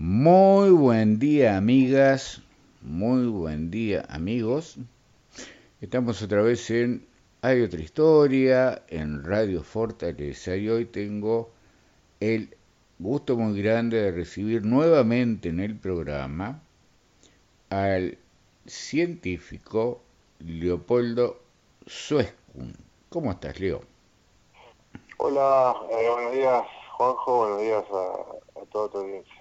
Muy buen día amigas, muy buen día amigos. Estamos otra vez en Hay otra historia, en Radio Fortaleza y hoy tengo el gusto muy grande de recibir nuevamente en el programa al científico Leopoldo Suescun. ¿Cómo estás, Leo? Hola, eh, buenos días, Juanjo, buenos días a, a tu audiencia.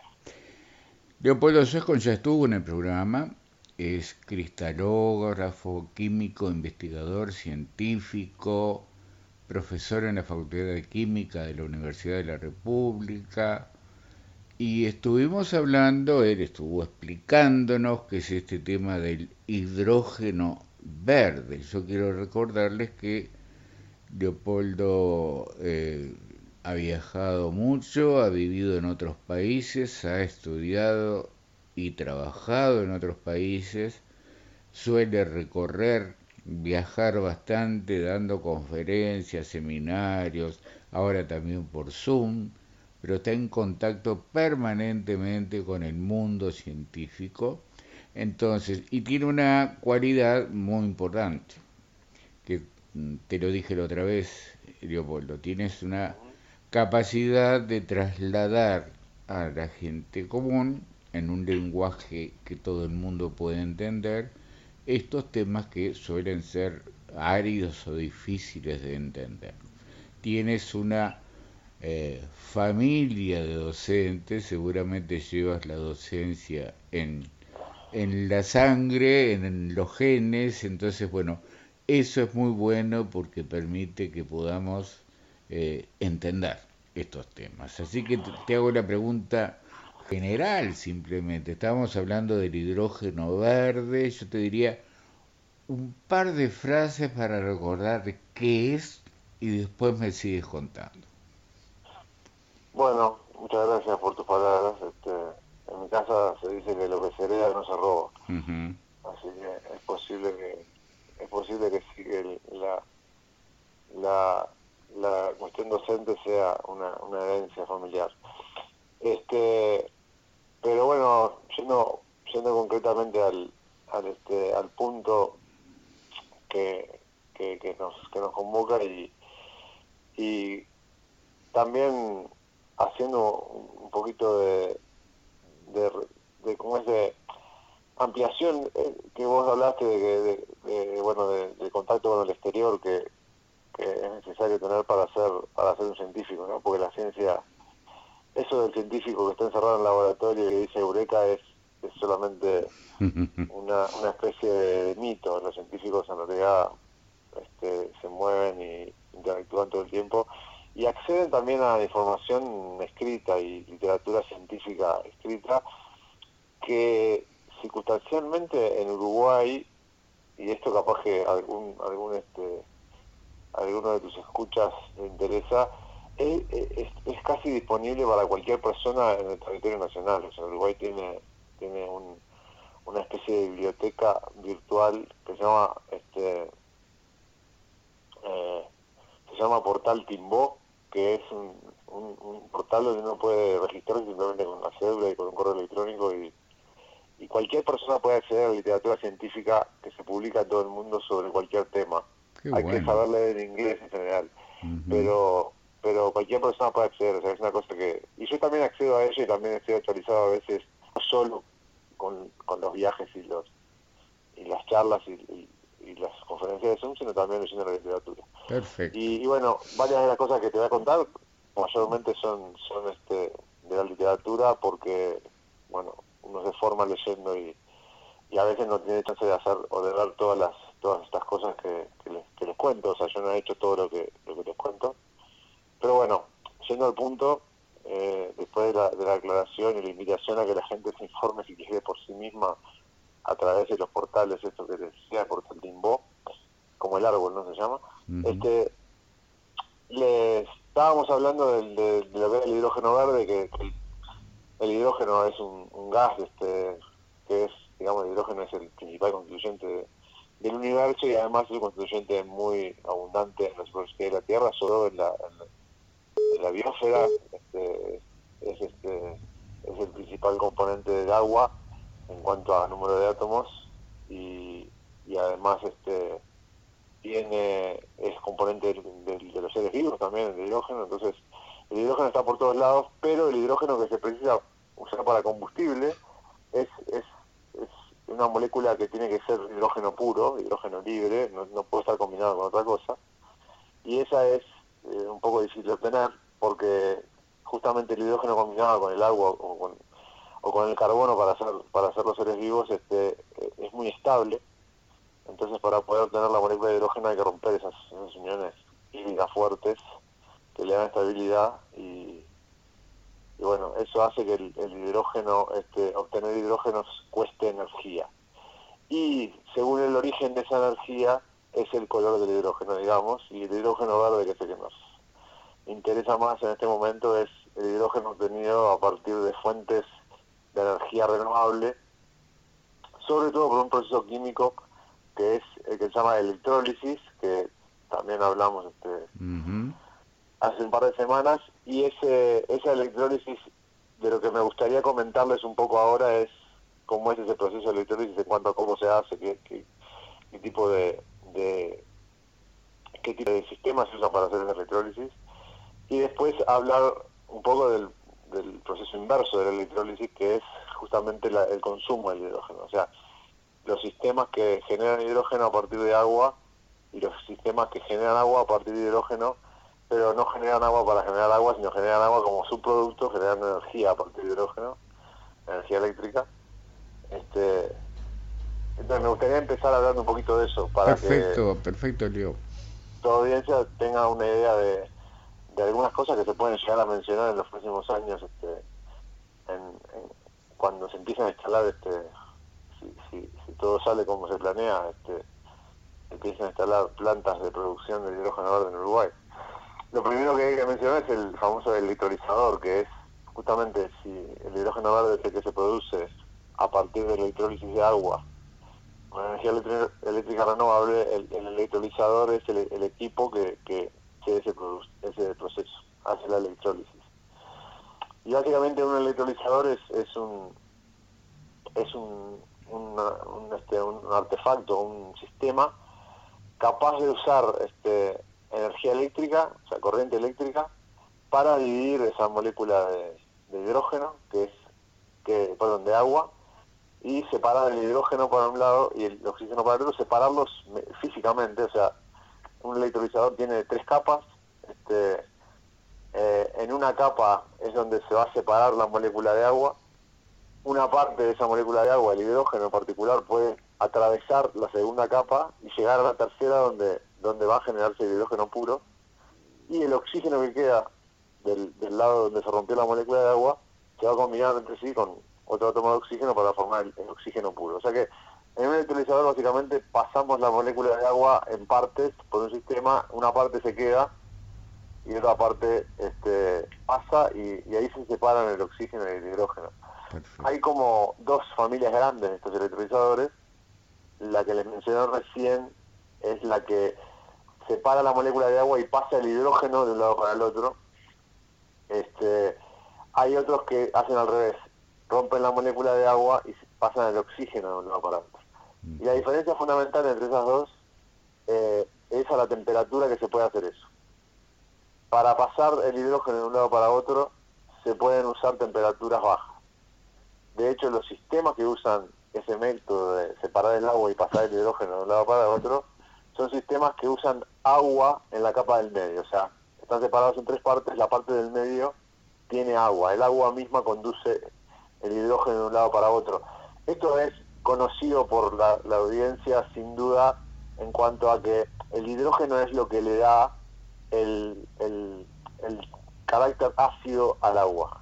Leopoldo Suescun ya estuvo en el programa, es cristalógrafo, químico, investigador, científico, profesor en la Facultad de Química de la Universidad de la República, y estuvimos hablando, él estuvo explicándonos qué es este tema del hidrógeno verde. Yo quiero recordarles que Leopoldo eh, ha viajado mucho, ha vivido en otros países, ha estudiado y trabajado en otros países, suele recorrer, viajar bastante, dando conferencias, seminarios, ahora también por Zoom, pero está en contacto permanentemente con el mundo científico. Entonces, y tiene una cualidad muy importante, que mm, te lo dije la otra vez, Leopoldo, tienes una capacidad de trasladar a la gente común en un lenguaje que todo el mundo puede entender estos temas que suelen ser áridos o difíciles de entender. Tienes una eh, familia de docentes, seguramente llevas la docencia en, en la sangre, en los genes, entonces bueno, eso es muy bueno porque permite que podamos eh, entender estos temas. Así que te hago la pregunta general simplemente. Estábamos hablando del hidrógeno verde. Yo te diría un par de frases para recordar qué es y después me sigues contando. Bueno, muchas gracias por tus palabras. Este, en mi casa se dice que lo que se hereda no se roba. Así que es posible que es posible que sí la, la la cuestión docente sea una, herencia familiar. Este, pero bueno, yendo, yendo concretamente al, al, este, al punto que, que, nos, que nos convoca y, y también haciendo un poquito de, de, de ¿cómo es de ampliación eh, que vos hablaste de, de, bueno de, contacto con el exterior que, que es necesario tener para ser para ser un científico, ¿no? Porque la ciencia, eso del científico que está encerrado en el laboratorio y que dice eureka es, es solamente una, una especie de mito. Los científicos en realidad este, se mueven y interactúan todo el tiempo y acceden también a información escrita y literatura científica escrita que circunstancialmente en Uruguay y esto capaz que algún algún este alguno de tus escuchas le interesa, es, casi disponible para cualquier persona en el territorio nacional. O sea, Uruguay tiene, tiene una especie de biblioteca virtual que se llama este eh, se llama Portal Timbó, que es un, portal donde uno puede registrarse simplemente con una cédula y con un correo electrónico y, y cualquier persona puede acceder a la literatura científica que se publica en todo el mundo sobre cualquier tema. Hay que saber leer en inglés en general. Pero pero cualquier persona puede acceder, o sea, es una cosa que... Y yo también accedo a ello y también estoy actualizado a veces, no solo con, con los viajes y los y las charlas y, las conferencias de Zoom, sino también leyendo la literatura. Perfecto. Y, bueno, varias de las cosas que te voy a contar, mayormente son, son este de la literatura, porque, bueno, uno se forma leyendo y, y a veces no tiene chance de hacer o de ver todas las todas estas cosas que, les, cuento, o sea, yo no he hecho todo lo que, lo que les cuento. Pero bueno, yendo al punto, eh, después de la, de la aclaración y la invitación a que la gente se informe si quiere por sí misma a través de los portales, esto que decía, el portal Timbo, como el árbol, ¿no se llama? este Les estábamos hablando del, de, lo que es el hidrógeno verde, que, el, hidrógeno es un, un, gas este que es, digamos, el hidrógeno es el principal constituyente de, del universo y además es un constituyente muy abundante en la superficie de la Tierra, solo en la, la, biosfera, este, es, este, es el principal componente del agua en cuanto a número de átomos y, además este tiene es componente de, los seres vivos también el hidrógeno entonces el hidrógeno está por todos lados pero el hidrógeno que se precisa usar para combustible es, es una molécula que tiene que ser hidrógeno puro hidrógeno libre no, puede estar combinado con otra cosa. Y esa es eh, un poco difícil de obtener porque justamente el hidrógeno combinado con el agua o con, o con el carbono para hacer para hacer los seres vivos este eh, es muy estable. Entonces para poder obtener la molécula de hidrógeno hay que romper esas, uniones químicas fuertes que le dan estabilidad y, y bueno eso hace que el, hidrógeno este obtener hidrógenos cueste energía. Y según el origen de esa energía es el color del hidrógeno digamos y el hidrógeno verde que sé que nos interesa más en este momento es el hidrógeno obtenido a partir de fuentes de energía renovable, sobre todo por un proceso químico que es el que se llama electrólisis, que también hablamos este, hace un par de semanas, y ese, esa electrólisis, de lo que me gustaría comentarles un poco ahora es cómo es ese proceso de electrólisis en cuanto a cómo se hace, qué, tipo de, de, qué tipo de sistemas se usa para hacer esa electrólisis y después hablar un poco del, proceso inverso de la electrólisis, que es justamente el consumo del hidrógeno. O sea, los sistemas que generan hidrógeno a partir de agua y los sistemas que generan agua a partir de hidrógeno, pero no generan agua para generar agua, sino generan agua como subproducto, generan energía a partir de hidrógeno, energía eléctrica. Este, entonces me gustaría empezar hablando un poquito de eso para perfecto, que perfecto, Leo. toda audiencia tenga una idea de, de algunas cosas que se pueden llegar a mencionar en los próximos años este, cuando se empiecen a instalar este si, todo sale como se planea este empiezan a instalar plantas de producción de hidrógeno verde en Uruguay lo primero que hay que mencionar es el famoso electrolizador que es justamente si el hidrógeno verde es el que se produce a partir de la electrólisis de agua con energía eléctrica renovable el, electrolizador es el, equipo que, que ese, ese proceso, hace la electrólisis. Y básicamente un electrolizador es, es un es un, este, un, artefacto, un sistema capaz de usar este, energía eléctrica, o sea, corriente eléctrica, para dividir esa molécula de, hidrógeno, que es, que, perdón, de agua, y separar el hidrógeno por un lado y el oxígeno por el otro, separarlos físicamente, o sea, un electrolizador tiene tres capas. Este, eh, en una capa es donde se va a separar la molécula de agua. Una parte de esa molécula de agua, el hidrógeno en particular, puede atravesar la segunda capa y llegar a la tercera donde, donde va a generarse el hidrógeno puro. Y el oxígeno que queda del, lado donde se rompió la molécula de agua se va a combinar entre sí con otro átomo de oxígeno para formar el oxígeno puro. O sea que en un electrolizador básicamente pasamos la molécula de agua en partes por un sistema, una parte se queda y otra parte este, pasa y, ahí se separan el oxígeno y el hidrógeno. Hay como dos familias grandes de estos electrolizadores. La que les mencioné recién es la que separa la molécula de agua y pasa el hidrógeno de un lado para el otro. Este, hay otros que hacen al revés, rompen la molécula de agua y pasan el oxígeno de un lado para el otro. Y la diferencia fundamental entre esas dos eh, es a la temperatura que se puede hacer eso. Para pasar el hidrógeno de un lado para otro se pueden usar temperaturas bajas. De hecho, los sistemas que usan ese método de separar el agua y pasar el hidrógeno de un lado para otro son sistemas que usan agua en la capa del medio. O sea, están separados en tres partes, la parte del medio tiene agua. El agua misma conduce el hidrógeno de un lado para otro. Esto es conocido por la, audiencia sin duda en cuanto a que el hidrógeno es lo que le da el, el, carácter ácido al agua.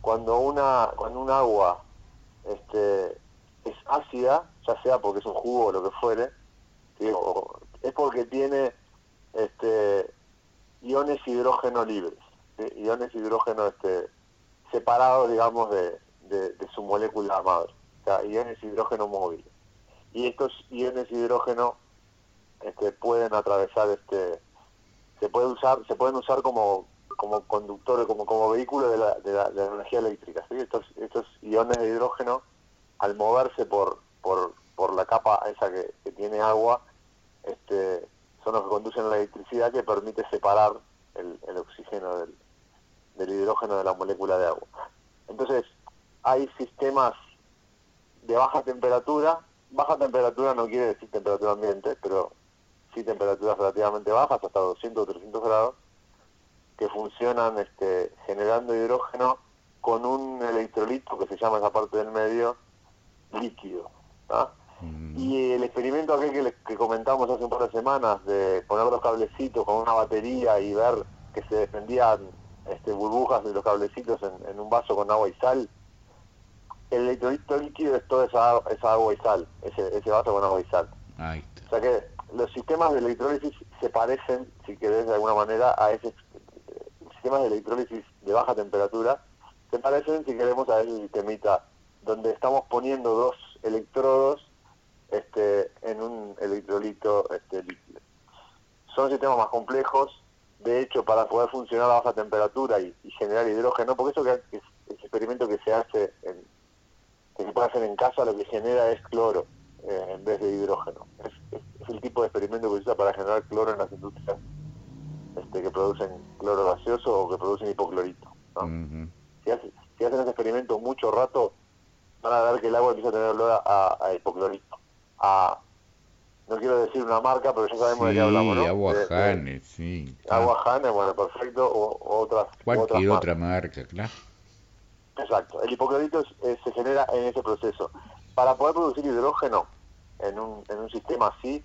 Cuando una cuando un agua este, es ácida, ya sea porque es un jugo o lo que fuere, es porque tiene este, iones hidrógeno libres, iones hidrógeno este, separados, digamos, de, de su molécula madre iones hidrógeno móviles. Y estos iones hidrógeno este, pueden atravesar este se puede usar se pueden usar como como conductor, como, como vehículo de la, de la, energía eléctrica. Estos, estos iones de hidrógeno, al moverse por, por, por la capa esa que, tiene agua, este, son los que conducen la electricidad que permite separar el, el oxígeno del, hidrógeno de la molécula de agua. Entonces, hay sistemas de baja temperatura, baja temperatura no quiere decir temperatura ambiente, pero sí temperaturas relativamente bajas, hasta 200 o 300 grados, que funcionan este, generando hidrógeno con un electrolito que se llama esa parte del medio líquido. Y el experimento aquel que, comentamos hace un par de semanas de poner dos cablecitos con una batería y ver que se defendían este, burbujas de los cablecitos en, un vaso con agua y sal, el electrolito líquido es toda esa, agua y sal, ese, ese vaso con agua y sal. O sea que los sistemas de electrólisis se parecen, si querés de alguna manera, a ese sistemas de electrólisis de baja temperatura, se parecen, si queremos, a ese sistemita donde estamos poniendo dos electrodos este, en un electrolito este, líquido. Son sistemas más complejos, de hecho, para poder funcionar a baja temperatura y, generar hidrógeno, porque eso que es, ese experimento que se hace, en, que se puede hacer en casa, lo que genera es cloro eh, en vez de hidrógeno. Es, es, el tipo de experimento que se usa para generar cloro en las industrias este, que producen cloro gaseoso o que producen hipoclorito. si, hacen ese experimento mucho rato, van a ver que el agua empieza a tener olor a, hipoclorito. A, no quiero decir una marca, pero ya sabemos de qué hablamos, ¿no? Agua Jane, sí. Agua Jane, bueno, perfecto, o, otras Cualquier otra marca, claro. Exacto, el hipoclorito se genera en ese proceso. Para poder producir hidrógeno en un, en un sistema así,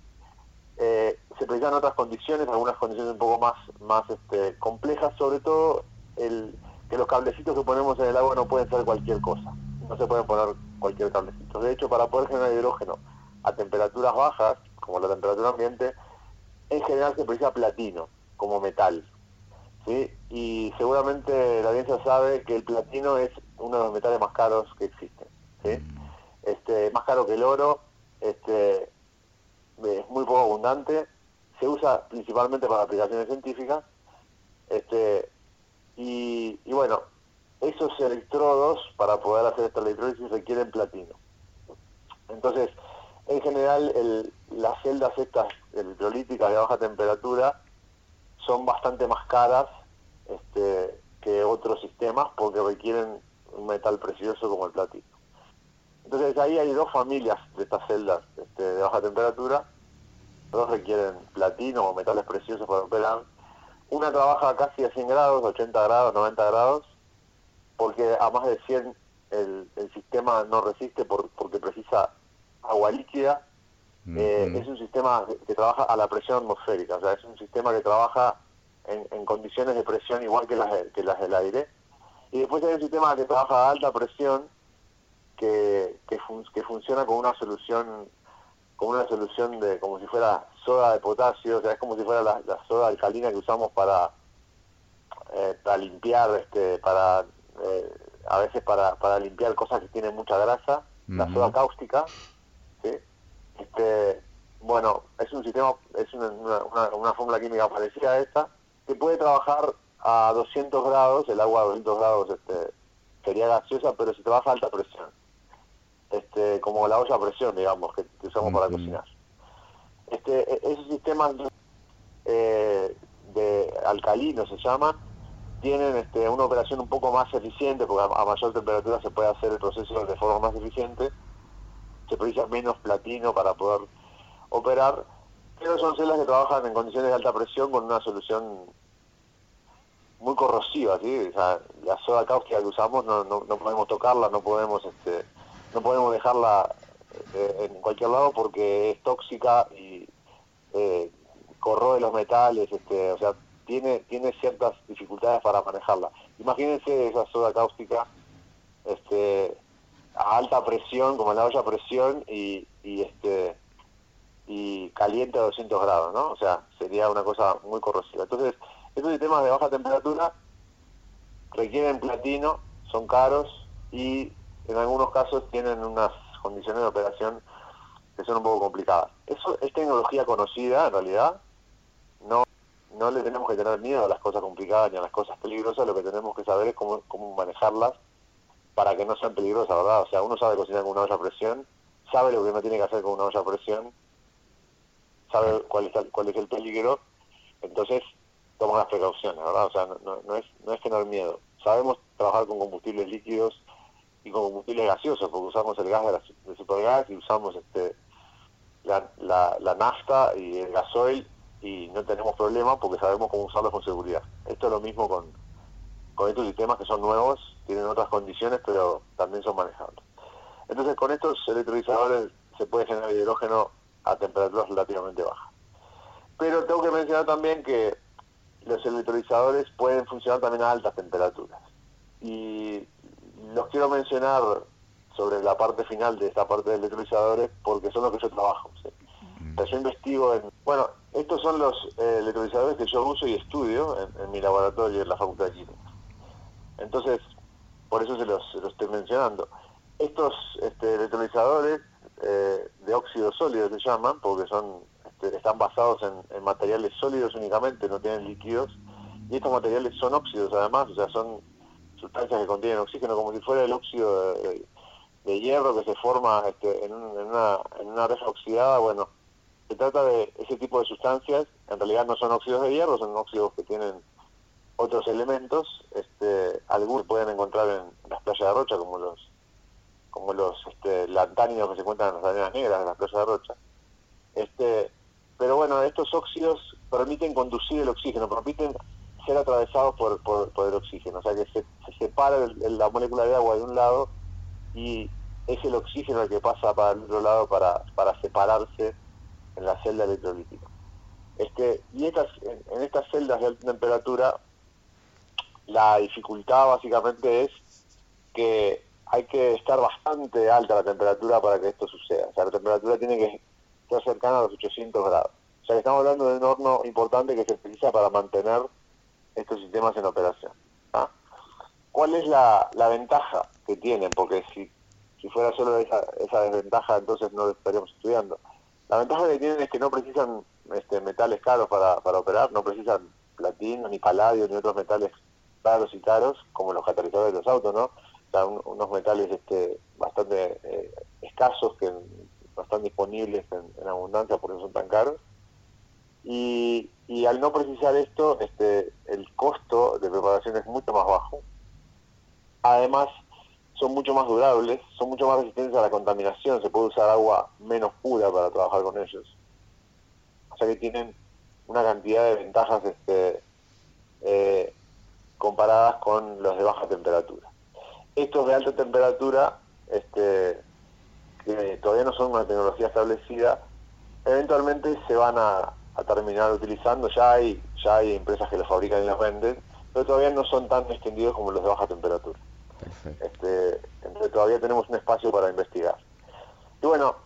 eh, se precisan otras condiciones, algunas condiciones un poco más, más este, complejas, sobre todo el, que los cablecitos que ponemos en el agua no pueden ser cualquier cosa, no se pueden poner cualquier cablecito. De hecho, para poder generar hidrógeno a temperaturas bajas, como la temperatura ambiente, en general se precisa platino como metal. ¿sí? Y seguramente la audiencia sabe que el platino es uno de los metales más caros que existen. ¿sí? Mm. Este, más caro que el oro, este, es muy poco abundante, se usa principalmente para aplicaciones científicas, este, y, bueno, esos electrodos para poder hacer esta electrólisis requieren platino. Entonces, en general, las celdas estas electrolíticas de baja temperatura son bastante más caras este, que otros sistemas porque requieren un metal precioso como el platino. Entonces ahí hay dos familias de estas celdas este, de baja temperatura, dos requieren platino o metales preciosos para operar. Una trabaja casi a 100 grados, 80 grados, 90 grados, porque a más de 100 el, sistema no resiste porque precisa agua líquida. Eh, es un sistema que, trabaja a la presión atmosférica, o sea, es un sistema que trabaja en, condiciones de presión igual que las, que las del aire. Y después hay un sistema que trabaja a alta presión, que, que, funciona con una solución como una solución de como si fuera soda de potasio, o sea, es como si fuera la, soda alcalina que usamos para eh, para limpiar, este, para eh, a veces para, para limpiar cosas que tienen mucha grasa, la soda cáustica, ¿sí? este, bueno, es un sistema, es una, una, una, fórmula química parecida a esta, que puede trabajar a 200 grados, el agua a 200 grados este, sería gaseosa, pero si trabaja a alta presión este, como la olla a presión, digamos, que, usamos para cocinar. Este, e, esos sistemas eh, de alcalinos se llaman, tienen este, una operación un poco más eficiente, porque a, mayor temperatura se puede hacer el proceso de forma más eficiente, se precisa menos platino para poder operar, pero son celdas que trabajan en condiciones de alta presión con una solución muy corrosiva, ¿sí? la soda cáustica que usamos no, no, no podemos tocarla, no podemos este, no podemos dejarla eh, en cualquier lado porque es tóxica y eh, corroe los metales, este, o sea, tiene, tiene ciertas dificultades para manejarla. Imagínense esa soda cáustica este, a alta presión, como en la olla a presión, y, y, este, y caliente a 200 grados, ¿no? O sea, sería una cosa muy corrosiva. Entonces, estos sistemas de baja temperatura requieren platino, son caros y en algunos casos tienen unas condiciones de operación que son un poco complicadas. Eso es tecnología conocida en realidad, no, no le tenemos que tener miedo a las cosas complicadas ni a las cosas peligrosas, lo que tenemos que saber es cómo, cómo manejarlas para que no sean peligrosas, ¿verdad? O sea, uno sabe cocinar con una olla a presión, sabe lo que uno tiene que hacer con una olla a presión, sabe cuál es el, cuál es el peligro, entonces toma las precauciones, ¿verdad? O sea, no, no, es, no es tener miedo. Sabemos trabajar con combustibles líquidos y con combustibles gaseosos, porque usamos el gas de, la, de supergas y usamos este la, la, la nafta y el gasoil y no tenemos problema porque sabemos cómo usarlos con seguridad. Esto es lo mismo con, con estos sistemas que son nuevos, tienen otras condiciones, pero también son manejables. Entonces, con estos electrolizadores se puede generar hidrógeno a temperaturas relativamente bajas. Pero tengo que mencionar también que los electrolizadores pueden funcionar también a altas temperaturas. Y los quiero mencionar sobre la parte final de esta parte de electrolizadores porque son los que yo trabajo. yo investigo en... Bueno, estos son los eh, electrolizadores que yo uso y estudio en, mi laboratorio en la Facultad de Química. Entonces, por eso se los, estoy mencionando. Estos este, electrolizadores eh, de óxido sólido se llaman porque son este, están basados en, materiales sólidos únicamente, no tienen líquidos. Y estos materiales son óxidos además, o sea, son sustancias que contienen oxígeno como si fuera el óxido de, hierro que se forma este, en, una, en una reja oxidada, bueno, se trata de ese tipo de sustancias, en realidad no son óxidos de hierro, son óxidos que tienen otros elementos, este, algunos pueden encontrar en, las playas de Rocha, como los como los este, lantánidos que se encuentran en las arenas negras de las playas de Rocha. Este, pero bueno, estos óxidos permiten conducir el oxígeno, permiten ser atravesados por, por, el oxígeno, o sea que se, se separa la molécula de agua de un lado y es el oxígeno el que pasa para el otro lado para, para separarse en la celda electrolítica. Este, y estas, en, estas celdas de alta temperatura, la dificultad básicamente es que hay que estar bastante alta la temperatura para que esto suceda. O sea, la temperatura tiene que estar cercana a los 800 grados. O sea, que estamos hablando de un horno importante que se utiliza para mantener estos sistemas en operación. ¿ah? ¿Cuál es la, ventaja que tienen? Porque si si fuera solo esa, esa desventaja, entonces no lo estaríamos estudiando. La ventaja que tienen es que no precisan este, metales caros para, para operar, no precisan platino, ni paladio, ni otros metales raros y caros, como los catalizadores de los autos, ¿no? O sea, unos metales este, bastante eh, escasos, que no están disponibles en, abundancia, por eso son tan caros. Y, al no precisar esto, este, el costo de preparación es mucho más bajo. Además, son mucho más durables, son mucho más resistentes a la contaminación, se puede usar agua menos pura para trabajar con ellos. O sea que tienen una cantidad de ventajas este, eh, comparadas con los de baja temperatura. Estos de alta temperatura, este, que todavía no son una tecnología establecida, eventualmente se van a, terminar utilizando, ya hay, ya hay empresas que los fabrican y los venden, pero todavía no son tan extendidos como los de baja temperatura. Este, entonces todavía tenemos un espacio para investigar. Y bueno,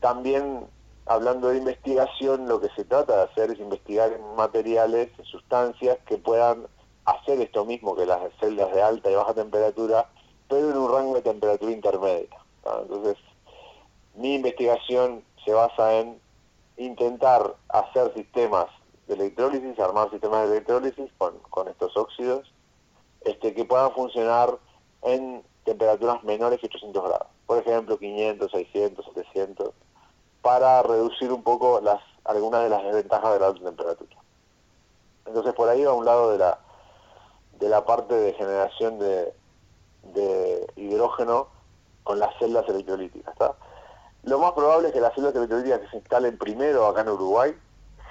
también hablando de investigación, lo que se trata de hacer es investigar en materiales, en sustancias que puedan hacer esto mismo que las celdas de alta y baja temperatura, pero en un rango de temperatura intermedia. Entonces, mi investigación se basa en intentar hacer sistemas de electrólisis, armar sistemas de electrólisis con, con estos óxidos, este, que puedan funcionar en temperaturas menores que 800 grados. Por ejemplo, 500, 600, 700, para reducir un poco las algunas de las desventajas de la alta temperatura. Entonces, por ahí va un lado de la, de la parte de generación de, de hidrógeno con las celdas electrolíticas. Lo más probable es que las celdas electrolíticas que se instalen primero acá en Uruguay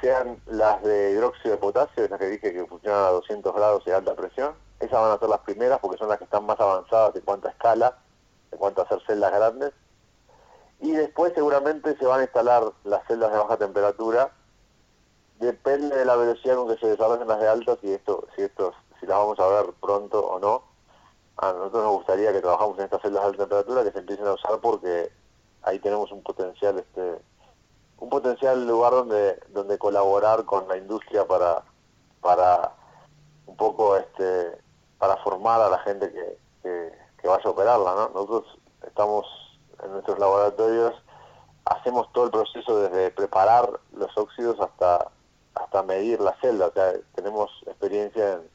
sean las de hidróxido de potasio, las que dije que funcionan a 200 grados y alta presión, esas van a ser las primeras porque son las que están más avanzadas en cuanto a escala, en cuanto a hacer celdas grandes. Y después seguramente se van a instalar las celdas de baja temperatura. Depende de la velocidad con que se desarrollen las de alta, si esto, si esto, si las vamos a ver pronto o no. A nosotros nos gustaría que trabajamos en estas celdas de alta temperatura, que se empiecen a usar porque ahí tenemos un potencial, este, un potencial lugar donde, donde colaborar con la industria para, para un poco este, para formar a la gente que, que, vaya a operarla. ¿no? Nosotros estamos en nuestros laboratorios, hacemos todo el proceso desde preparar los óxidos hasta, hasta medir la celda, o sea, tenemos experiencia en,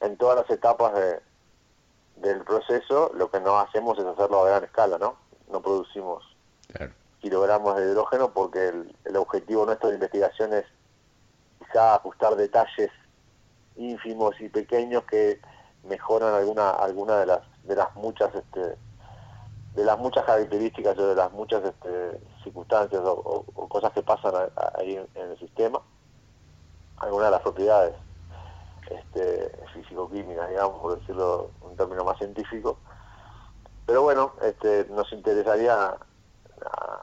en todas las etapas de, del proceso, lo que no hacemos es hacerlo a gran escala, ¿no? No producimos kilogramos de hidrógeno porque el, el, objetivo nuestro de investigación es quizá ajustar detalles ínfimos y pequeños que mejoran alguna alguna de las de las muchas este de las muchas características o de las muchas este, circunstancias o, cosas que pasan ahí en, el sistema. Algunas de las propiedades este, físico-químicas, digamos, por decirlo en un término más científico. Pero bueno, este, nos interesaría,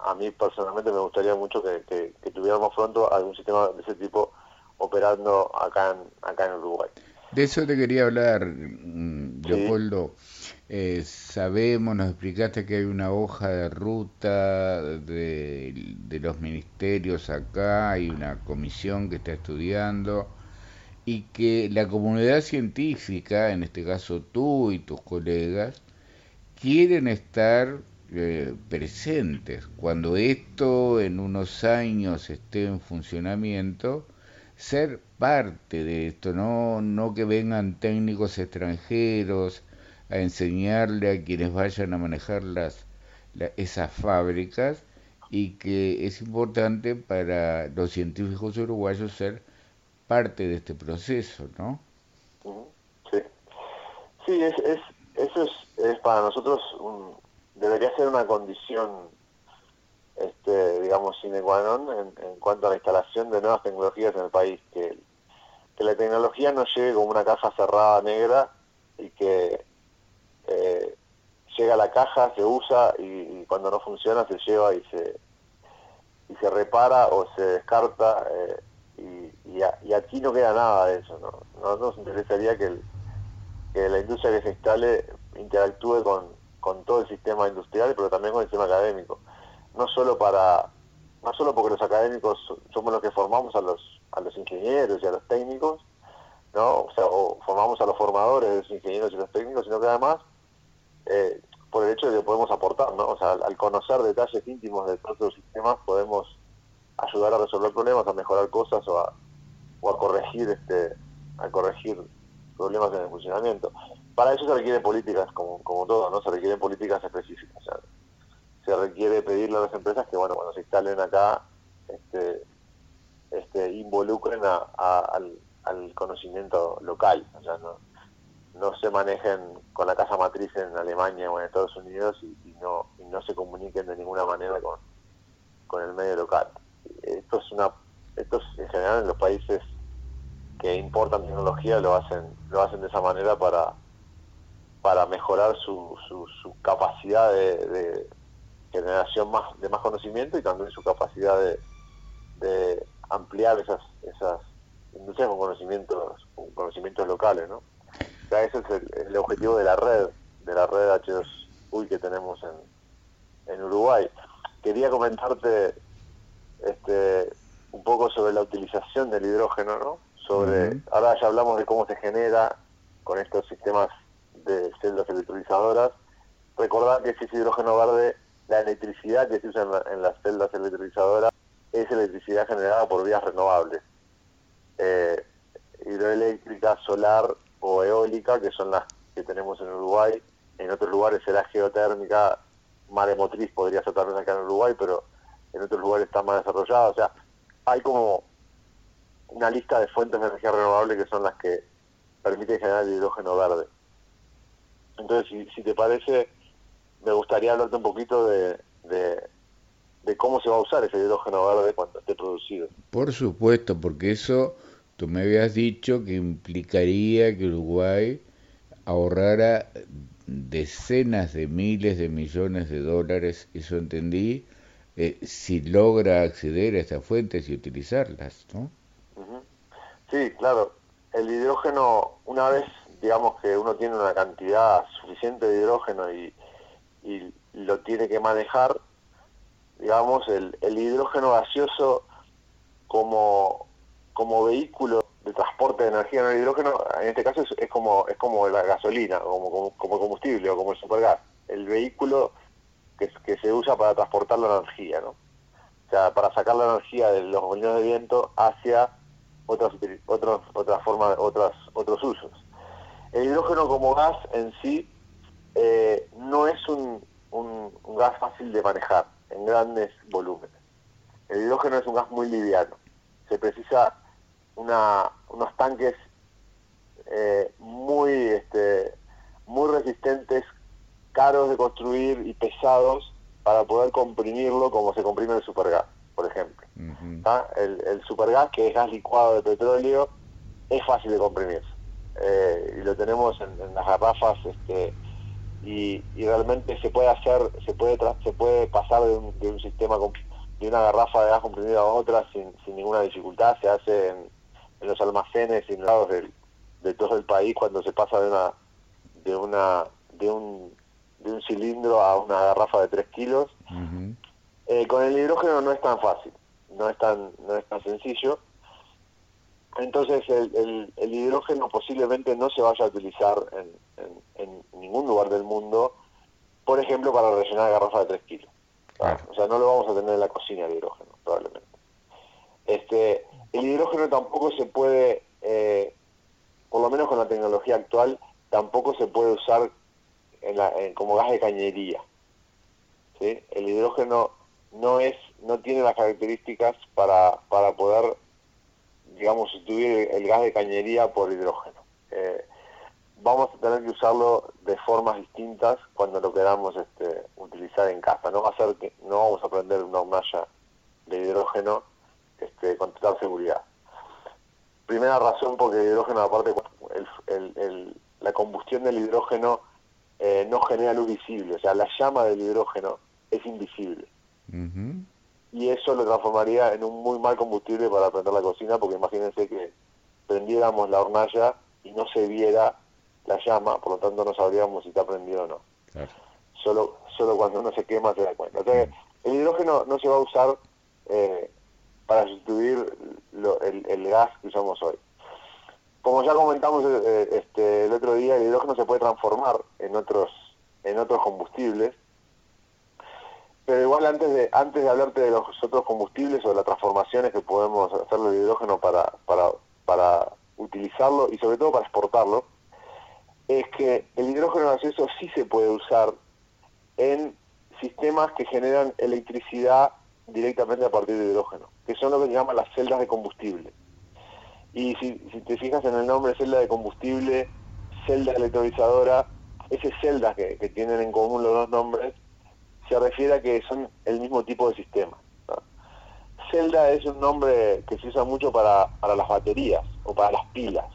a, mí personalmente me gustaría mucho que, tuviéramos pronto algún sistema de ese tipo operando acá en, acá en Uruguay. De eso te quería hablar, mm, Leopoldo. Eh, sabemos, nos explicaste que hay una hoja de ruta de, de, los ministerios acá, hay una comisión que está estudiando y que la comunidad científica, en este caso tú y tus colegas, quieren estar eh, presentes. Cuando esto en unos años esté en funcionamiento, ser parte de esto, no, no que vengan técnicos extranjeros a enseñarle a quienes vayan a manejar las, esas fábricas y que es importante para los científicos uruguayos ser parte de este proceso, ¿no? Sí, sí es, es, eso es, es para nosotros, debería ser una condición, este, digamos, sine qua non en, cuanto a la instalación de nuevas tecnologías en el país, que, que la tecnología no llegue como una caja cerrada negra y que eh, llega a la caja, se usa y, cuando no funciona se lleva y se y se repara o se descarta eh, y, aquí no queda nada de eso. ¿no? Nosotros nos interesaría que, la industria que se instale interactúe con, todo el sistema industrial, pero también con el sistema académico. No solo para no solo porque los académicos somos los que formamos a los a los ingenieros y a los técnicos, ¿no? O sea, o formamos a los formadores de los ingenieros y los técnicos, sino que además eh, por el hecho de que podemos aportar, ¿no? O sea, al conocer detalles íntimos de todos los sistemas podemos ayudar a resolver problemas, a mejorar cosas o a, o a corregir este a corregir problemas en el funcionamiento. Para eso se requieren políticas, como, como todo, ¿no? Se requieren políticas específicas. se requiere pedirle a las empresas que, bueno, cuando se instalen acá, este, este, involucren al, conocimiento local. O sea, no, no se manejen con la casa matriz en Alemania o en Estados Unidos y, no, y no se comuniquen de ninguna manera con, con el medio local esto es una esto en general en los países que importan tecnología lo hacen lo hacen de esa manera para para mejorar su, su, capacidad de, generación más de más conocimiento y también su capacidad de, de ampliar esas esas industrias con conocimientos con conocimientos locales no o sea ese es el, objetivo de la red de la red H2UI que tenemos en, en Uruguay. Quería comentarte este, un poco sobre la utilización del hidrógeno, ¿no? Sobre, ahora ya hablamos de cómo se genera con estos sistemas de celdas electrolizadoras. Recordar que si es hidrógeno verde, la electricidad que se usa en, las celdas electrolizadoras es electricidad generada por vías renovables. Eh, hidroeléctrica, solar o eólica, que son las que tenemos en Uruguay. En otros lugares será geotérmica, maremotriz podría ser también acá en Uruguay, pero en otros lugares está más desarrollada, o sea, hay como una lista de fuentes de energía renovable que son las que permiten generar el hidrógeno verde. Entonces, si, te parece, me gustaría hablarte un poquito de, de, cómo se va a usar ese hidrógeno verde cuando esté producido. Por supuesto, porque eso tú me habías dicho que implicaría que Uruguay ahorrara decenas de miles de millones de dólares, eso entendí, eh, si logra acceder a estas fuentes y utilizarlas, ¿no? Sí, claro. El hidrógeno, una vez, digamos que uno tiene una cantidad suficiente de hidrógeno y, lo tiene que manejar, digamos, el, el hidrógeno gaseoso como, como vehículo de transporte de energía en el hidrógeno, en este caso es, como es como la gasolina, como, como, como combustible o como el supergas. El vehículo que, se usa para transportar la energía, ¿no? O sea, para sacar la energía de los molinos de viento hacia otras otras otras formas otras otros usos. El hidrógeno como gas en sí eh, no es un, un, gas fácil de manejar en grandes volúmenes. El hidrógeno es un gas muy liviano. Se precisa una, unos tanques eh, muy este, muy resistentes caros de construir y pesados para poder comprimirlo como se comprime el supergas por ejemplo. El, el, supergas, que es gas licuado de petróleo, es fácil de comprimir. Eh, y lo tenemos en, las garrafas este, y, realmente se puede hacer, se puede se puede pasar de un, de un sistema de una garrafa de gas comprimido a otra sin, sin ninguna dificultad, se hace en, los almacenes y en lados de todo el país cuando se pasa de una de una de un de un cilindro a una garrafa de 3 kilos. Eh, con el hidrógeno no es tan fácil no es tan, no es tan sencillo. Entonces el, el, hidrógeno posiblemente no se vaya a utilizar en, en, ningún lugar del mundo, por ejemplo, para rellenar garrafas de 3 kilos. O sea, no lo vamos a tener en la cocina el hidrógeno, probablemente. Este, el hidrógeno tampoco se puede, eh, por lo menos con la tecnología actual, tampoco se puede usar en la, como gas de cañería. El hidrógeno no es no tiene las características para, para poder digamos sustituir el, gas de cañería por hidrógeno. Eh, vamos a tener que usarlo de formas distintas cuando lo queramos este, utilizar en casa. No va a ser que no vamos a prender una hornalla de hidrógeno este, con total seguridad. Primera razón porque el hidrógeno aparte la combustión del hidrógeno eh, no genera luz visible o sea la llama del hidrógeno es invisible y eso lo transformaría en un muy mal combustible para prender la cocina, porque imagínense que prendiéramos la hornalla y no se viera la llama, por lo tanto no sabríamos si está prendido o no. Solo, solo cuando uno se quema se da cuenta. Entonces, el hidrógeno no se va a usar eh, para sustituir el, gas que usamos hoy. Como ya comentamos eh, eh, este, el otro día, el hidrógeno se puede transformar en otros, en otros combustibles pero igual antes de antes de hablarte de los otros combustibles o de las transformaciones que podemos hacer del hidrógeno para, para, para utilizarlo y sobre todo para exportarlo, es que el hidrógeno gaseoso sí se puede usar en sistemas que generan electricidad directamente a partir de hidrógeno, que son lo que se llaman las celdas de combustible. Y si, te fijas en el nombre celda de combustible, celda electrolizadora, esas celdas que, que tienen en común los dos nombres se refiere a que son el mismo tipo de sistema. Celda es un nombre que se usa mucho para, para las baterías o para las pilas.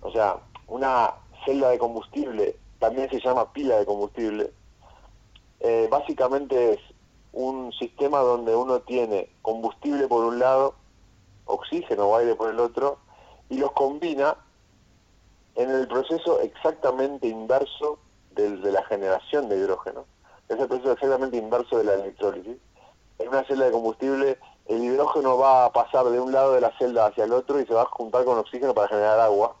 O sea, una celda de combustible también se llama pila de combustible. Eh, básicamente es un sistema donde uno tiene combustible por un lado, oxígeno o aire por el otro, y los combina en el proceso exactamente inverso del, de la generación de hidrógeno es el proceso exactamente inverso de la electrólisis. En una celda de combustible, el hidrógeno va a pasar de un lado de la celda hacia el otro y se va a juntar con oxígeno para generar agua.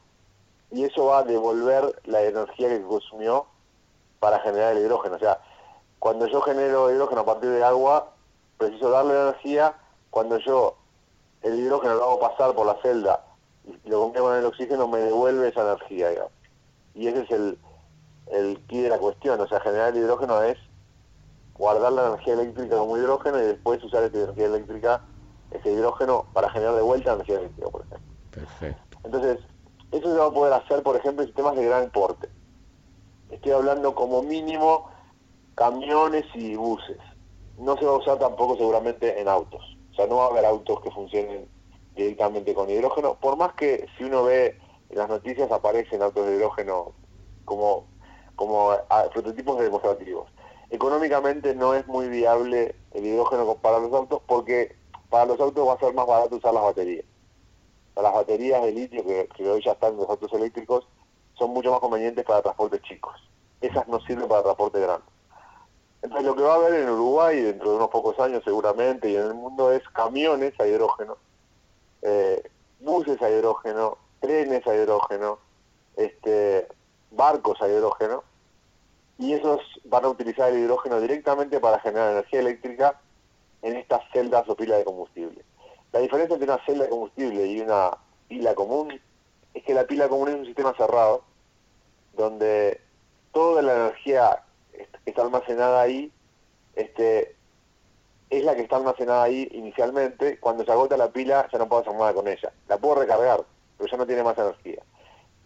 Y eso va a devolver la energía que consumió para generar el hidrógeno. O sea, cuando yo genero hidrógeno a partir de agua, preciso darle energía. Cuando yo el hidrógeno lo hago pasar por la celda y lo combino con el oxígeno, me devuelve esa energía. Y ese es el, el key de la cuestión. O sea, generar el hidrógeno es guardar la energía eléctrica como hidrógeno y después usar esa energía eléctrica, ese hidrógeno, para generar de vuelta energía eléctrica, por ejemplo. Perfecto. Entonces, eso se va a poder hacer, por ejemplo, en sistemas de gran porte. Estoy hablando como mínimo camiones y buses. No se va a usar tampoco seguramente en autos. O sea, no va a haber autos que funcionen directamente con hidrógeno, por más que si uno ve en las noticias aparecen autos de hidrógeno como, como ah, prototipos demostrativos económicamente no es muy viable el hidrógeno para los autos porque para los autos va a ser más barato usar las baterías. Las baterías de litio que, hoy ya están en los autos eléctricos son mucho más convenientes para transportes chicos. Esas no sirven para transporte grande. Entonces lo que va a haber en Uruguay dentro de unos pocos años seguramente y en el mundo es camiones a hidrógeno, eh, buses a hidrógeno, trenes a hidrógeno, este, barcos a hidrógeno, y esos van a utilizar el hidrógeno directamente para generar energía eléctrica en estas celdas o pilas de combustible. La diferencia entre una celda de combustible y una pila común es que la pila común es un sistema cerrado, donde toda la energía está almacenada ahí este, es la que está almacenada ahí inicialmente. Cuando se agota la pila ya no puedo hacer nada con ella. La puedo recargar, pero ya no tiene más energía.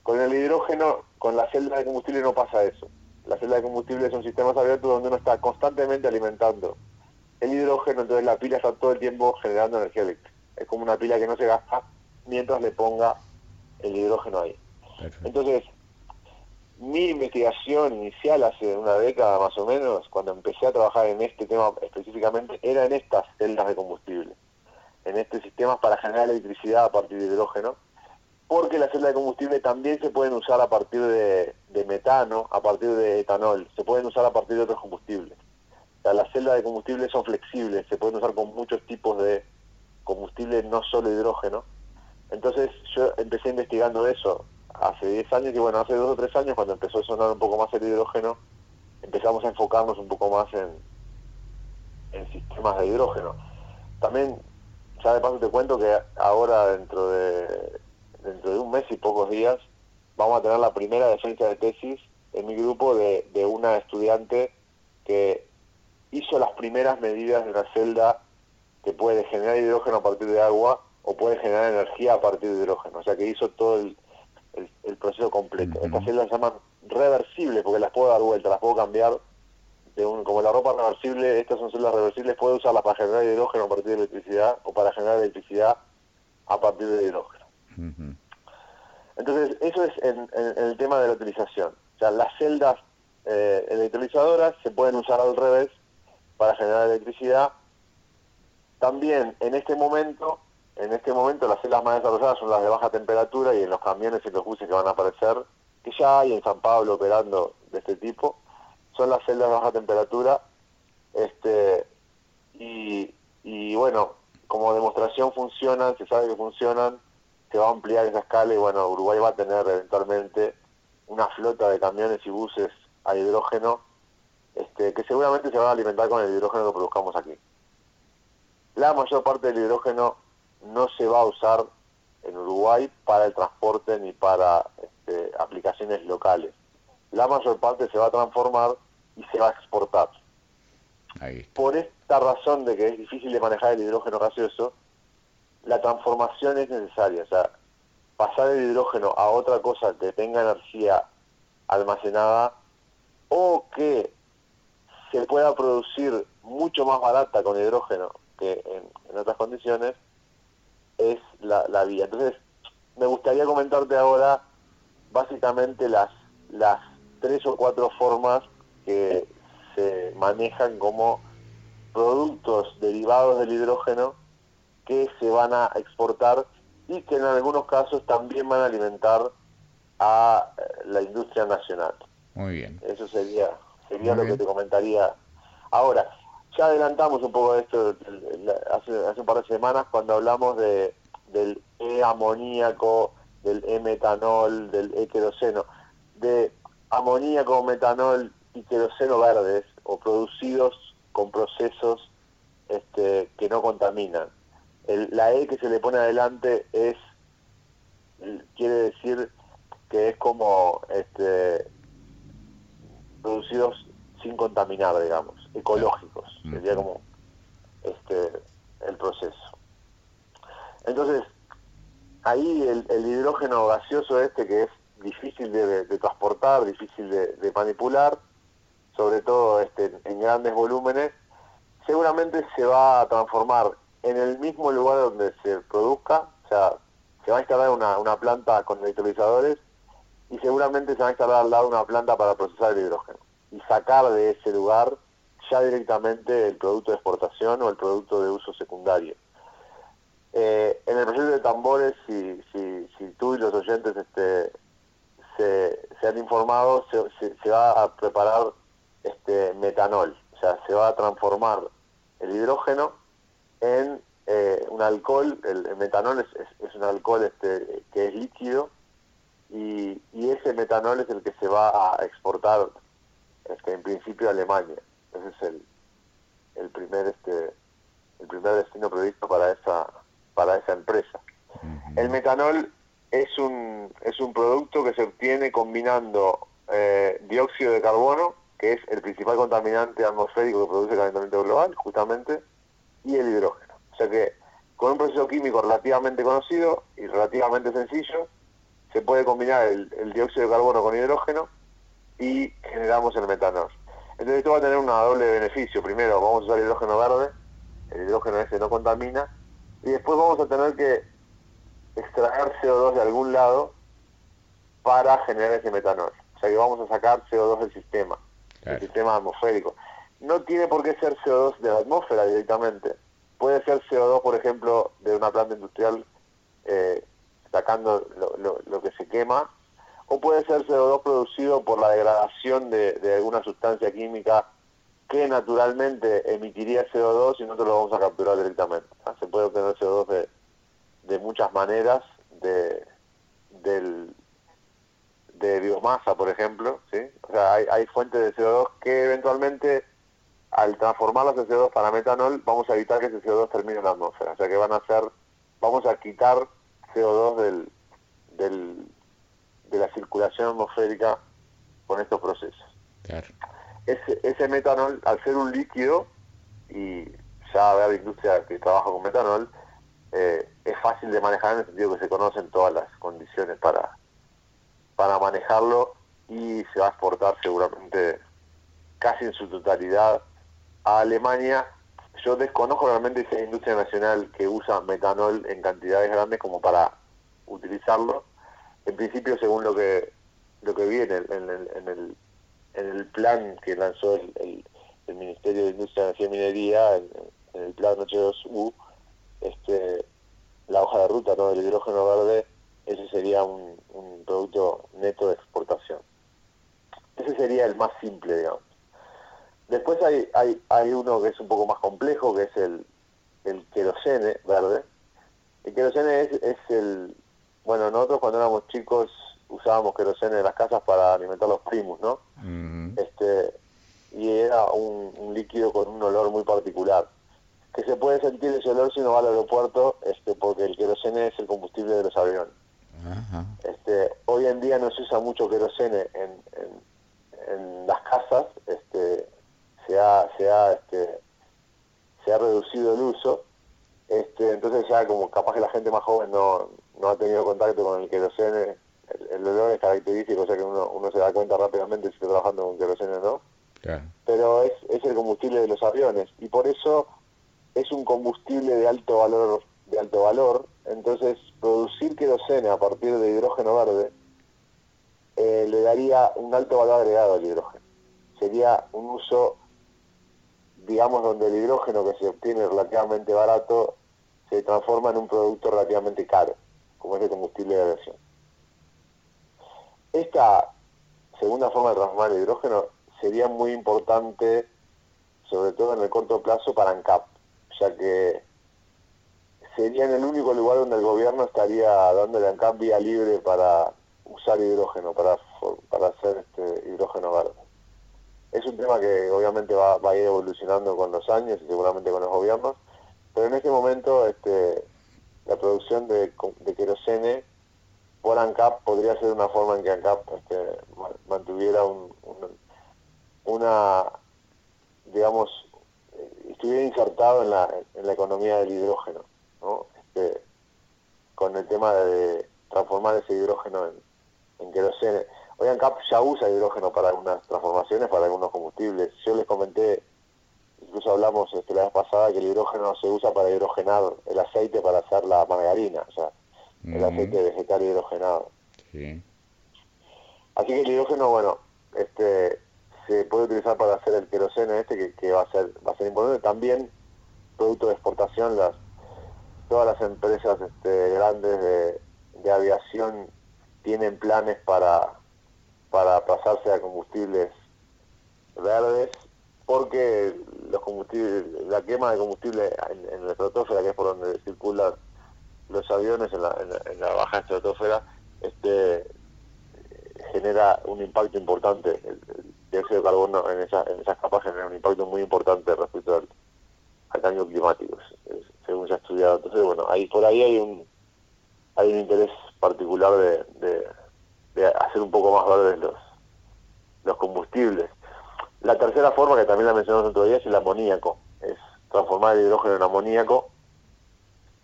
Con el hidrógeno, con la celda de combustible no pasa eso. La celda de combustible es un sistema abierto donde uno está constantemente alimentando el hidrógeno, entonces la pila está todo el tiempo generando energía eléctrica. Es como una pila que no se gasta mientras le ponga el hidrógeno ahí. Entonces, mi investigación inicial hace una década más o menos, cuando empecé a trabajar en este tema específicamente, era en estas celdas de combustible, en este sistema para generar electricidad a partir de hidrógeno, porque las celdas de combustible también se pueden usar a partir de, metano, a partir de etanol, se pueden usar a partir de otros combustibles. las celdas de combustible son flexibles, se pueden usar con muchos tipos de combustible, no solo hidrógeno. Entonces yo empecé investigando eso, hace 10 años y bueno, hace 2 o 3 años cuando empezó a sonar un poco más el hidrógeno, empezamos a enfocarnos un poco más en, en sistemas de hidrógeno. También, ya de paso te cuento que ahora dentro de, dentro de un mes y pocos días vamos a tener la primera defensa de tesis en mi grupo de, de una estudiante que hizo las primeras medidas de una celda que puede generar hidrógeno a partir de agua o puede generar energía a partir de hidrógeno. O sea que hizo todo el, el, proceso completo. Estas celdas se llaman reversibles porque las puedo dar vuelta, las puedo cambiar. De un, como la ropa reversible, estas son celdas reversibles, puedo usarlas para generar hidrógeno a partir de electricidad o para generar electricidad a partir de hidrógeno. Entonces, eso es en, el tema de la utilización. O sea, las celdas eh, electrolizadoras se pueden usar al revés para generar electricidad. También en este momento en este momento las celdas más desarrolladas son las de baja temperatura y en los camiones y los buses que van a aparecer, que ya hay en San Pablo operando de este tipo, son las celdas de baja temperatura. Este, y, y bueno, como demostración funcionan, se sabe que funcionan, se va a ampliar esa escala y bueno, Uruguay va a tener eventualmente una flota de camiones y buses a hidrógeno este, que seguramente se van a alimentar con el hidrógeno que produzcamos aquí. La mayor parte del hidrógeno no se va a usar en Uruguay para el transporte ni para este, aplicaciones locales. La mayor parte se va a transformar y se va a exportar. Por esta razón de que es difícil de manejar el hidrógeno gaseoso, la transformación es necesaria. O sea, pasar el hidrógeno a otra cosa que tenga energía almacenada o que se pueda producir mucho más barata con hidrógeno que en otras condiciones, es la, la vía. Entonces, me gustaría comentarte ahora básicamente las, las tres o cuatro formas que se manejan como productos derivados del hidrógeno que se van a exportar y que en algunos casos también van a alimentar a eh, la industria nacional. Muy bien. Eso sería, sería lo que te comentaría. Ahora, ya adelantamos un poco de esto hace, un par de semanas cuando hablamos de, del E-amoníaco, del E-metanol, del E-queroseno, de amoníaco, metanol y queroseno verdes o producidos con procesos este, que no contaminan. la E que se le pone adelante es quiere decir que es como este, producidos sin contaminar, digamos, ecológicos, sería como este, el proceso. Entonces, ahí el, hidrógeno gaseoso este que es difícil de, transportar, difícil de, manipular, sobre todo este, en grandes volúmenes, seguramente se va a transformar en el mismo lugar donde se produzca, o sea, se va a instalar una, una planta con electrolizadores y seguramente se va a instalar al lado una planta para procesar el hidrógeno y sacar de ese lugar ya directamente el producto de exportación o el producto de uso secundario. Eh, en el proyecto de tambores, si, si, si tú y los oyentes este, se, han informado, se, va a preparar este metanol, o sea, se va a transformar el hidrógeno en eh, un alcohol, el, metanol es, es, un alcohol este, que es líquido y, y ese metanol es el que se va a exportar este, en principio Alemania. Ese es el, el primer este el primer destino previsto para esa para esa empresa. El metanol es un, es un producto que se obtiene combinando eh, dióxido de carbono, que es el principal contaminante atmosférico que produce el calentamiento global, justamente, y el hidrógeno. O sea que con un proceso químico relativamente conocido y relativamente sencillo, se puede combinar el, dióxido de carbono con hidrógeno y generamos el metanol. Entonces esto va a tener un doble beneficio. Primero, vamos a usar hidrógeno verde, el hidrógeno ese no contamina, y después vamos a tener que extraer CO2 de algún lado para generar ese metanol. O sea que vamos a sacar CO2 del sistema, del sistema atmosférico. No tiene por qué ser CO2 de la atmósfera directamente. Puede ser CO2, por ejemplo, de una planta industrial eh, sacando lo, que se quema, o puede ser CO2 producido por la degradación de, alguna sustancia química que naturalmente emitiría CO2 y nosotros lo vamos a capturar directamente. Se puede obtener CO2 de, de muchas maneras, de, del, de biomasa, por ejemplo, ¿sí? O sea, hay, hay fuentes de CO2 que eventualmente, al transformarlas en CO2 para metanol, vamos a evitar que ese CO2 termine en la atmósfera. O sea, que van a ser, vamos a quitar CO2 del, del, de la circulación atmosférica con estos procesos. Ese, ese metanol, al ser un líquido, y ya haber industria que trabaja con metanol, eh, es fácil de manejar en el sentido que se conocen todas las condiciones para, para manejarlo y se va a exportar seguramente casi en su totalidad a Alemania. Yo desconozco realmente hay industria nacional que usa metanol en cantidades grandes como para utilizarlo. En principio, según lo que lo que vi en el, en el, en el, plan que lanzó el, el, Ministerio de Industria, Energía y Minería, en, el plan H2U, este, la hoja de ruta ¿no? del hidrógeno verde ese sería un, producto neto de exportación. Ese sería el más simple, digamos. Después hay, hay, hay uno que es un poco más complejo, que es el, el querosene verde. El querosene es el... Bueno, nosotros cuando éramos chicos usábamos querosene en las casas para alimentar los primos, ¿no? este Y era un, un líquido con un olor muy particular que se puede sentir ese olor si uno va al aeropuerto, este, porque el querosene es el combustible de los aviones. Este, hoy en día no se usa mucho querosene en, en, las casas, este, se ha, se ha, este, se ha reducido el uso, este, entonces ya como capaz que la gente más joven no, no ha tenido contacto con el querosene, el, olor es característico, o sea que uno, uno se da cuenta rápidamente si está trabajando con querosene o no. Pero es, es el combustible de los aviones y por eso es un combustible de alto valor de alto valor, entonces producir querosene a partir de hidrógeno verde eh, le daría un alto valor agregado al hidrógeno. Sería un uso, digamos, donde el hidrógeno que se obtiene relativamente barato se transforma en un producto relativamente caro, como es el combustible de aviación. Esta segunda forma de transformar el hidrógeno sería muy importante, sobre todo en el corto plazo, para ANCAP, ya que sería en el único lugar donde el gobierno estaría dándole a vía libre para usar hidrógeno, para, para hacer este hidrógeno verde. Es un tema que obviamente va, a ir evolucionando con los años y seguramente con los gobiernos, pero en este momento este, la producción de, de querosene por ANCAP podría ser una forma en que ANCAP este, mantuviera un, una, digamos, estuviera insertado en la, en la economía del hidrógeno. Este, con el tema de transformar ese hidrógeno en, en querosene. Hoy ANCAP ya usa hidrógeno para algunas transformaciones, para algunos combustibles. Yo les comenté, incluso hablamos este, la vez pasada, que el hidrógeno se usa para hidrogenar el aceite para hacer la margarina, o sea, el aceite vegetal hidrogenado. Así que el hidrógeno, bueno, este se puede utilizar para hacer el querosene este, que, va a ser va a ser importante. También producto de exportación, las todas las empresas este, grandes de, aviación tienen planes para, para pasarse a combustibles verdes porque los combustibles, la quema de combustible en, la estratosfera, que es por donde circulan los aviones en la, en la, baja estratosfera, este, genera un impacto importante. El, dióxido de carbono en, esa, en esas capas genera un impacto muy importante respecto al, al cambio climático, según se ha estudiado. Entonces, bueno, ahí por ahí hay un hay un interés particular de, de, hacer un poco más verdes los, los combustibles. La tercera forma, que también la mencionamos otro día, es el amoníaco. Es transformar el hidrógeno en amoníaco.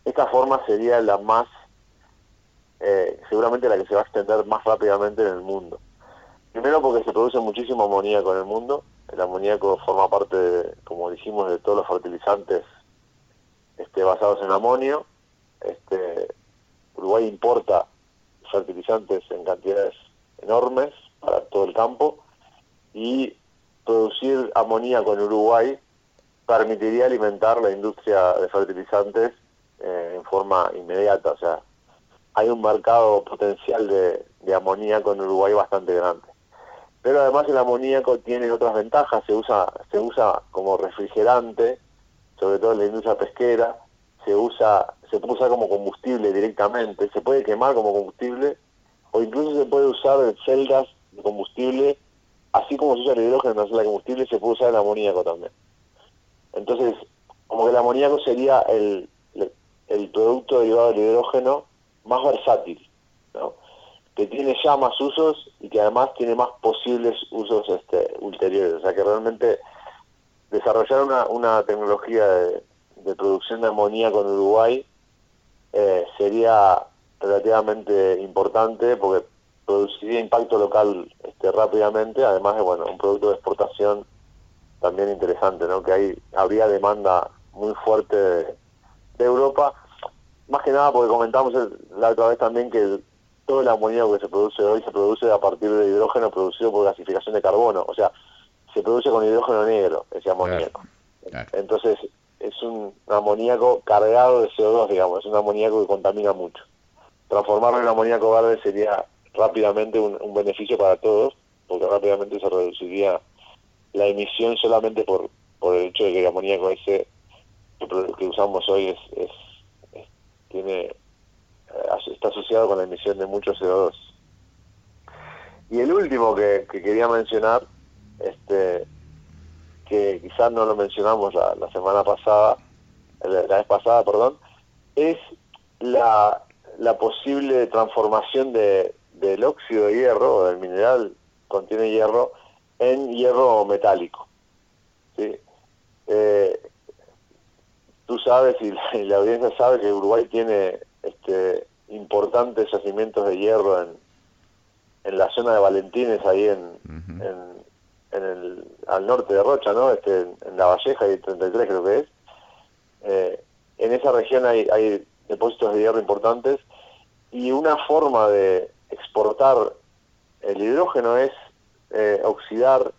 Esta forma sería la más, eh, seguramente la que se va a extender más rápidamente en el mundo. Primero porque se produce muchísimo amoníaco en el mundo. El amoníaco forma parte, como dijimos, de todos los fertilizantes este, basados en amonio. Este, Uruguay importa fertilizantes en cantidades enormes para todo el campo y producir amoníaco en Uruguay permitiría alimentar la industria de fertilizantes eh, en forma inmediata. O sea, hay un mercado potencial de, de amoníaco en Uruguay bastante grande. Pero además el amoníaco tiene otras ventajas, se usa, se usa como refrigerante, sobre todo en la industria pesquera, se usa, se puede como combustible directamente, se puede quemar como combustible, o incluso se puede usar en celdas de combustible, así como se usa el hidrógeno en de combustible, se puede usar el amoníaco también. Entonces, como que el amoníaco sería el, el producto derivado del hidrógeno más versátil, ¿no? que tiene ya más usos y que además tiene más posibles usos este, ulteriores. O sea que realmente desarrollar una, una tecnología de, producción de amoníaco en Uruguay eh, sería relativamente importante porque produciría impacto local este, rápidamente, además de bueno un producto de exportación también interesante, ¿no? que hay habría demanda muy fuerte de, Europa, más que nada porque comentamos la otra vez también que todo el amoníaco que se produce hoy se produce a partir de hidrógeno producido por gasificación de carbono, o sea, se produce con hidrógeno negro, ese amoníaco. Entonces, es un amoníaco cargado de CO2, digamos, es un amoníaco que contamina mucho. Transformarlo en amoníaco verde sería rápidamente un, beneficio para todos, porque rápidamente se reduciría la emisión solamente por, por el hecho de que el amoníaco ese que, usamos hoy es, tiene eh, está asociado con la emisión de mucho CO2. Y el último que, quería mencionar, este, que quizás no lo mencionamos la, semana pasada, la vez pasada, perdón, es la, la posible transformación de, del óxido de hierro, o del mineral contiene hierro, en hierro metálico. ¿sí? Eh, tú sabes y la, audiencia sabe que Uruguay tiene este, importantes yacimientos de hierro en, en la zona de Valentines, ahí en, en, el, al norte de Rocha, ¿no? Este, en La Valleja y 33 creo que es. Eh, en esa región hay, hay depósitos de hierro importantes y una forma de exportar el hidrógeno es eh, oxidar,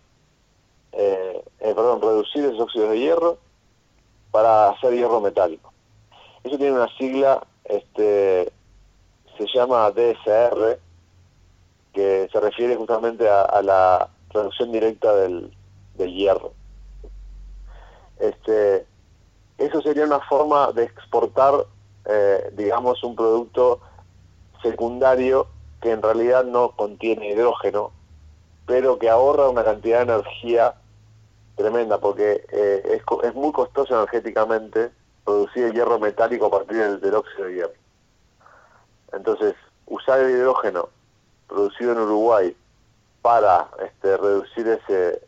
eh, perdón, reducir esos óxidos de hierro para hacer hierro metálico. Eso tiene una sigla este, se llama DSR, que se refiere justamente a, la reducción directa del, hierro. Este, eso sería una forma de exportar, eh, digamos, un producto secundario que en realidad no contiene hidrógeno, pero que ahorra una cantidad de energía tremenda, porque eh, es, es muy costoso energéticamente producir el hierro metálico a partir del, óxido de hierro. Entonces, usar el hidrógeno producido en Uruguay para este, reducir ese,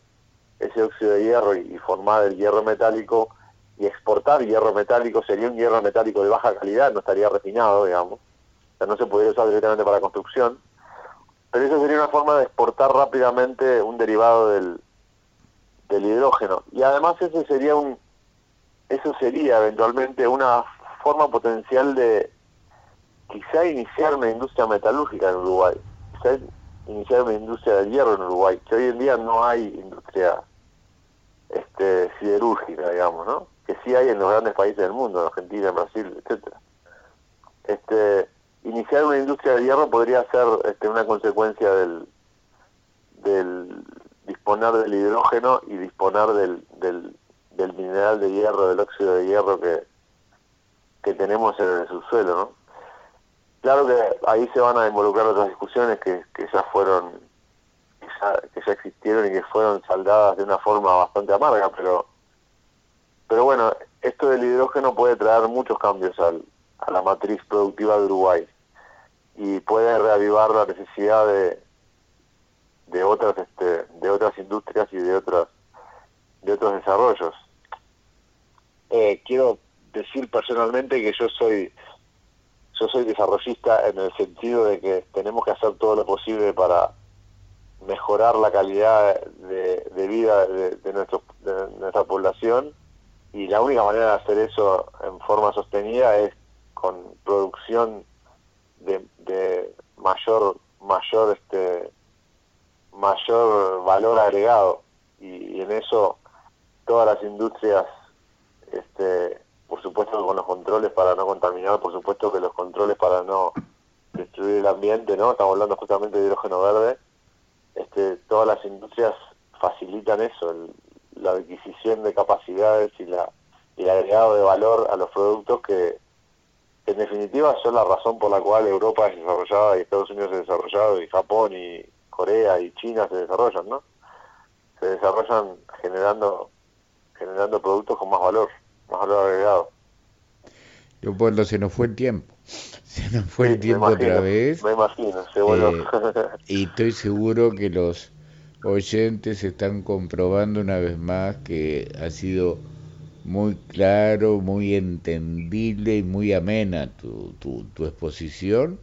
ese óxido de hierro y, formar el hierro metálico y exportar hierro metálico sería un hierro metálico de baja calidad, no estaría refinado, digamos. No se podría usar directamente para construcción. Pero eso sería una forma de exportar rápidamente un derivado del, del hidrógeno. Y además ese sería un, eso sería eventualmente una forma potencial de quizá iniciar una industria metalúrgica en Uruguay, quizá iniciar una industria del hierro en Uruguay, que hoy en día no hay industria este, siderúrgica, digamos, ¿no? Que sí hay en los grandes países del mundo, en Argentina, en Brasil, etcétera. Este, iniciar una industria del hierro podría ser este, una consecuencia del, del disponer del hidrógeno y disponer del, del del mineral de hierro, del óxido de hierro que, que tenemos en el subsuelo, ¿no? Claro que ahí se van a involucrar otras discusiones que, que ya fueron, que ya, que ya existieron y que fueron saldadas de una forma bastante amarga, pero, pero bueno, esto del hidrógeno puede traer muchos cambios al, a la matriz productiva de Uruguay y puede reavivar la necesidad de, de otras este, de otras industrias y de otras de otros desarrollos. Eh, quiero decir personalmente que yo soy yo soy desarrollista en el sentido de que tenemos que hacer todo lo posible para mejorar la calidad de, vida de, nuestro, de nuestra población y la única manera de hacer eso en forma sostenida es con producción de, mayor mayor este mayor valor agregado. Y, en eso todas las industrias este por supuesto con los controles para no contaminar por supuesto que los controles para no destruir el ambiente no estamos hablando justamente de hidrógeno verde. Este todas las industrias facilitan eso la adquisición de capacidades y la y el agregado de valor a los productos que, en definitiva son la razón por la cual Europa es desarrollada y Estados Unidos es desarrollado y Japón y Corea y China se desarrollan, ¿no? Se desarrollan generando generando productos con más valor, más valor agregado. Leopoldo, se nos fue el tiempo. Se nos fue el tiempo otra vez. Me imagino, se eh, y estoy seguro que los oyentes están comprobando una vez más que ha sido muy claro, muy entendible y muy amena tu, tu, tu exposición.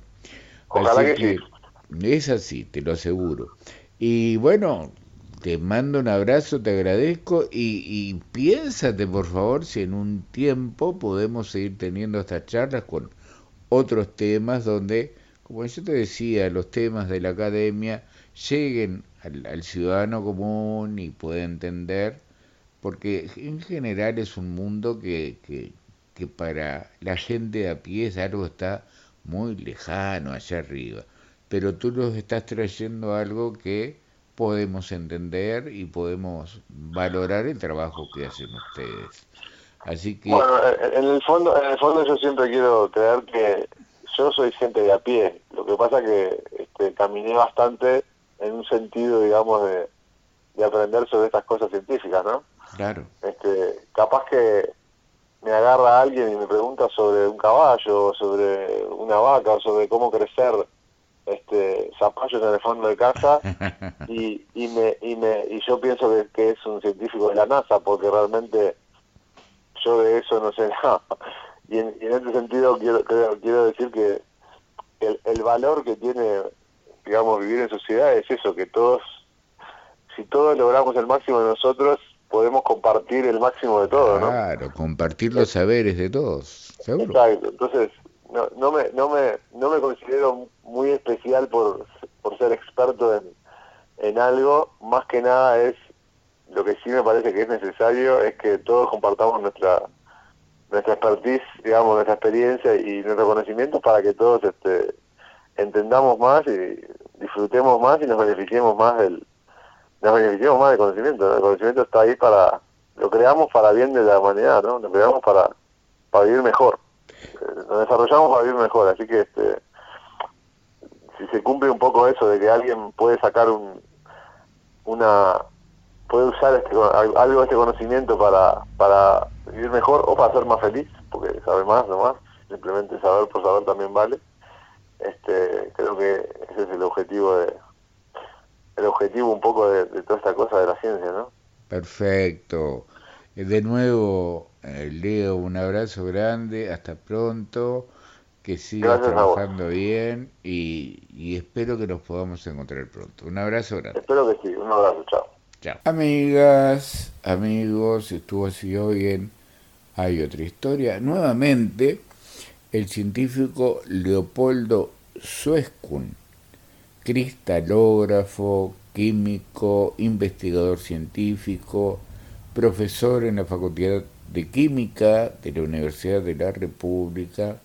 Ojalá que, Es así, te lo aseguro. Y bueno, te mando un abrazo, te agradezco y, y piénsate por favor si en un tiempo podemos seguir teniendo estas charlas con otros temas donde, como yo te decía, los temas de la academia lleguen al, al ciudadano común y pueda entender porque en general es un mundo que, que, para la gente a pie es algo que está muy lejano allá arriba, pero tú nos estás trayendo algo que podemos entender y podemos valorar el trabajo que hacen ustedes. Así que bueno, en el fondo, en el fondo yo siempre quiero creer que yo soy gente de a pie. Lo que pasa que este, caminé bastante en un sentido, digamos, de, de aprender sobre estas cosas científicas, ¿no? Claro. Este, capaz que me agarra alguien y me pregunta sobre un caballo, sobre una vaca, sobre cómo crecer este zapallos en el fondo de casa y, y me y me y yo pienso que, es un científico de la NASA porque realmente yo de eso no sé nada y en, en ese sentido quiero quiero decir que el, el valor que tiene digamos vivir en sociedad es eso que todos si todos logramos el máximo de nosotros podemos compartir el máximo de todo, ¿no? Claro, compartir los saberes de todos, seguro. Exacto, entonces no, no, me, no, me, no me considero muy especial por, por ser experto en, en algo, más que nada es, lo que sí me parece que es necesario es que todos compartamos nuestra nuestra expertise, digamos, nuestra experiencia y nuestro conocimiento para que todos este, entendamos más y disfrutemos más y nos beneficiemos más del, nos beneficiamos más del conocimiento. El conocimiento está ahí para, lo creamos para bien de la humanidad, ¿no? Lo creamos para, para vivir mejor. Eh, nos desarrollamos para vivir mejor, así que este si se cumple un poco eso de que alguien puede sacar un una puede usar este, algo de este conocimiento para para vivir mejor o para ser más feliz porque sabe más nomás simplemente saber por saber también vale este creo que ese es el objetivo de, el objetivo un poco de, toda esta cosa de la ciencia, ¿no? Perfecto. Eh, de nuevo, eh, Leo, un abrazo grande, hasta pronto, que sigas trabajando bien y, y, espero que nos podamos encontrar pronto. Un abrazo grande. Espero que sí, un abrazo, chao. Chao. Amigas, amigos, estuvo así hoy en Hay otra historia. Nuevamente, el científico Leopoldo Suescun cristalógrafo, químico, investigador científico, profesor en la Facultad de Química de la Universidad de la República,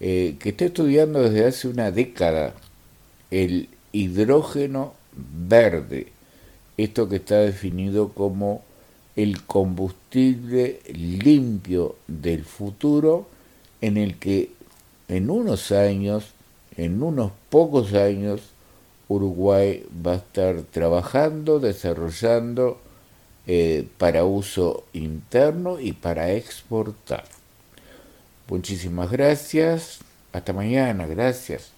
eh, que está estudiando desde hace una década el hidrógeno verde, esto que está definido como el combustible limpio del futuro en el que en unos años, en unos pocos años, Uruguay va a estar trabajando, desarrollando eh, para uso interno y para exportar. Muchísimas gracias. Hasta mañana. Gracias.